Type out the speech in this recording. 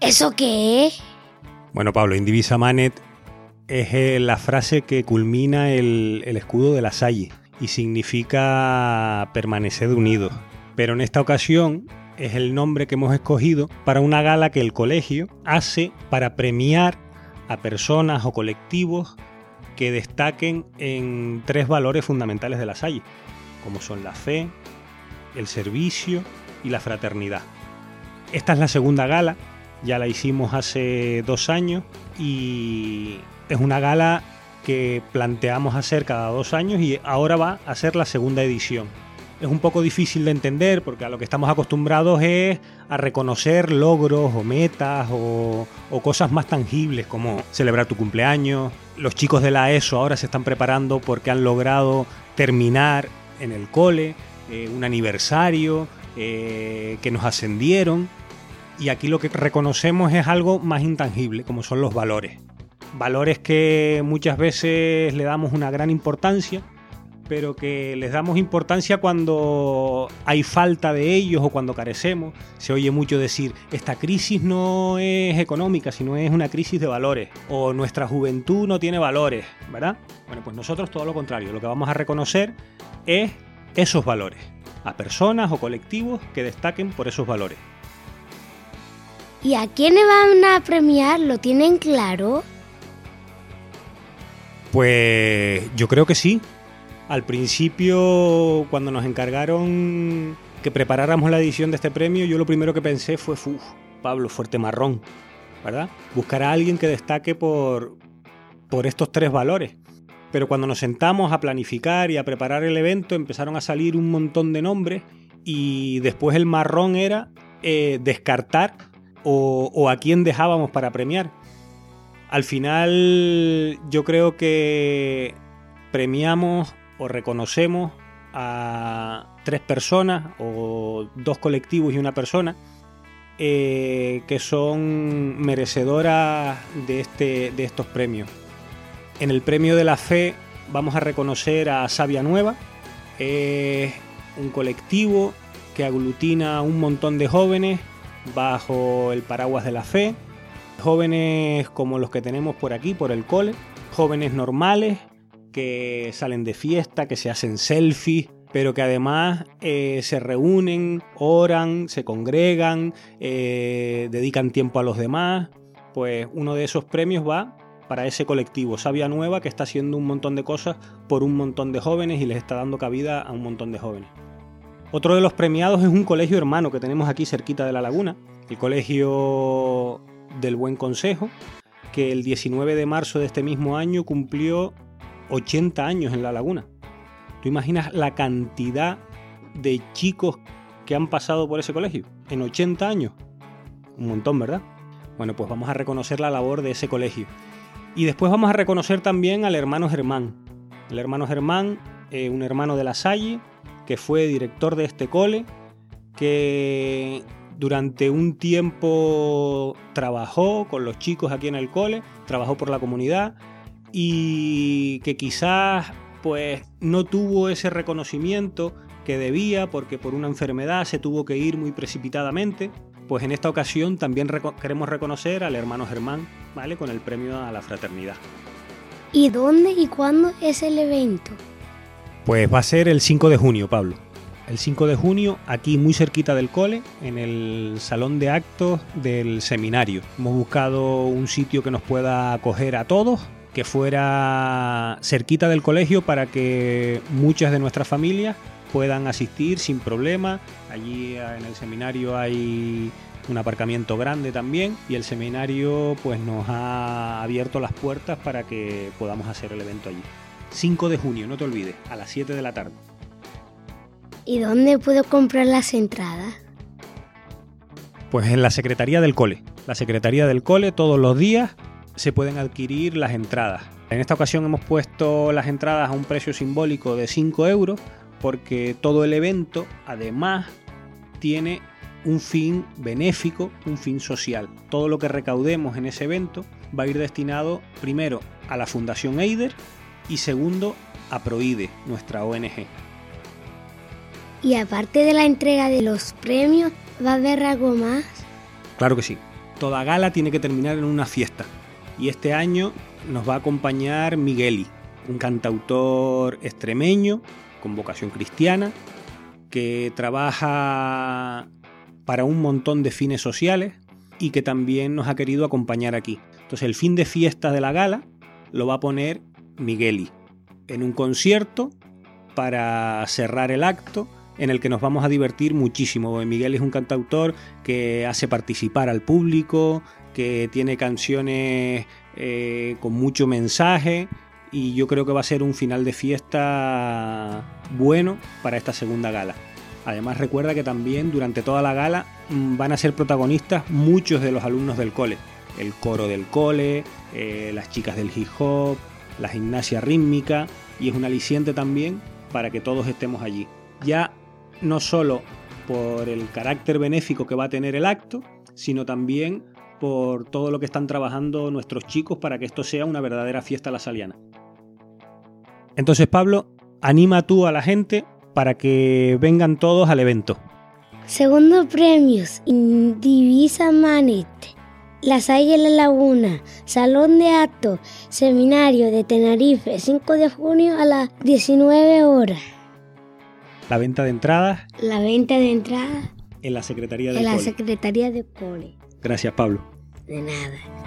¿eso qué? Bueno, Pablo, Indivisa Manet es eh, la frase que culmina el, el escudo de la Salle y significa permanecer unidos. Pero en esta ocasión es el nombre que hemos escogido para una gala que el colegio hace para premiar a personas o colectivos que destaquen en tres valores fundamentales de la Salle, como son la fe, el servicio y la fraternidad. Esta es la segunda gala, ya la hicimos hace dos años y es una gala que planteamos hacer cada dos años y ahora va a ser la segunda edición. Es un poco difícil de entender porque a lo que estamos acostumbrados es a reconocer logros o metas o, cosas más tangibles como celebrar tu cumpleaños. Los chicos de la ESO ahora se están preparando porque han logrado terminar en el cole, eh, un aniversario, eh, que nos ascendieron. Y aquí lo que reconocemos es algo más intangible, como son los valores. Valores que muchas veces le damos una gran importancia, pero que les damos importancia cuando hay falta de ellos o cuando carecemos. Se oye mucho decir, esta crisis no es económica, sino es una crisis de valores, o nuestra juventud no tiene valores, ¿verdad? Bueno, pues nosotros todo lo contrario, lo que vamos a reconocer es esos valores, a personas o colectivos que destaquen por esos valores. ¿Y a quiénes van a premiar? ¿Lo tienen claro? Pues yo creo que sí. Al principio, cuando nos encargaron que preparáramos la edición de este premio, yo lo primero que pensé fue, uff, Pablo, fuerte marrón, ¿verdad? Buscar a alguien que destaque por, por estos tres valores. Pero cuando nos sentamos a planificar y a preparar el evento, empezaron a salir un montón de nombres y después el marrón era eh, descartar o, a quién dejábamos para premiar. Al final yo creo que premiamos o reconocemos a tres personas o dos colectivos y una persona eh, que son merecedoras de, este, de estos premios. En el premio de la fe vamos a reconocer a Sabia Nueva, es un colectivo que aglutina a un montón de jóvenes bajo el paraguas de la fe, jóvenes como los que tenemos por aquí, por el cole, jóvenes normales que salen de fiesta, que se hacen selfies, pero que además eh, se reúnen, oran, se congregan, eh, dedican tiempo a los demás. Pues uno de esos premios va para ese colectivo, Sabia Nueva, que está haciendo un montón de cosas por un montón de jóvenes y les está dando cabida a un montón de jóvenes. Otro de los premiados es un colegio hermano que tenemos aquí cerquita de la laguna, el Colegio del Buen Consejo, que el 19 de marzo de este mismo año cumplió 80 años en la laguna. ¿Tú imaginas la cantidad de chicos que han pasado por ese colegio en 80 años? Un montón, ¿verdad? Bueno, pues vamos a reconocer la labor de ese colegio. Y después vamos a reconocer también al hermano Germán. El hermano Germán, eh, un hermano de la Salle, que fue director de este cole, que durante un tiempo trabajó con los chicos aquí en el cole, trabajó por la comunidad y que quizás pues no tuvo ese reconocimiento que debía porque por una enfermedad se tuvo que ir muy precipitadamente. Pues en esta ocasión también queremos reconocer al hermano Germán, ¿vale? Con el premio a la fraternidad. ¿Y dónde y cuándo es el evento? Pues va a ser el 5 de junio, Pablo el 5 de junio, aquí muy cerquita del cole, en el salón de actos del seminario. Hemos buscado un sitio que nos pueda acoger a todos, que fuera cerquita del colegio para que muchas de nuestras familias puedan asistir sin problema. Allí en el seminario hay un aparcamiento grande también y el seminario pues nos ha abierto las puertas para que podamos hacer el evento allí. 5 de junio, no te olvides, a las 7 de la tarde. ¿Y dónde puedo comprar las entradas? Pues en la Secretaría del Cole. La Secretaría del Cole todos los días se pueden adquirir las entradas. En esta ocasión hemos puesto las entradas a un precio simbólico de 5 euros porque todo el evento además tiene un fin benéfico, un fin social. Todo lo que recaudemos en ese evento va a ir destinado primero a la Fundación Eider y segundo a Proide, nuestra ONG. Y aparte de la entrega de los premios, ¿va a haber algo más? Claro que sí. Toda gala tiene que terminar en una fiesta. Y este año nos va a acompañar Migueli, un cantautor extremeño con vocación cristiana, que trabaja para un montón de fines sociales y que también nos ha querido acompañar aquí. Entonces el fin de fiesta de la gala lo va a poner Migueli en un concierto para cerrar el acto en el que nos vamos a divertir muchísimo. Miguel es un cantautor que hace participar al público, que tiene canciones eh, con mucho mensaje y yo creo que va a ser un final de fiesta bueno para esta segunda gala. Además recuerda que también durante toda la gala mm, van a ser protagonistas muchos de los alumnos del cole. El coro del cole, eh, las chicas del hip hop, la gimnasia rítmica y es un aliciente también para que todos estemos allí. Ya no solo por el carácter benéfico que va a tener el acto, sino también por todo lo que están trabajando nuestros chicos para que esto sea una verdadera fiesta la saliana. Entonces, Pablo, anima tú a la gente para que vengan todos al evento. Segundo premios, Divisa Manete. La Salle La Laguna, Salón de Actos, Seminario de Tenerife, 5 de junio a las 19 horas. La venta de entradas. La venta de entradas. En la Secretaría de En la Secretaría de Cole. Gracias, Pablo. De nada.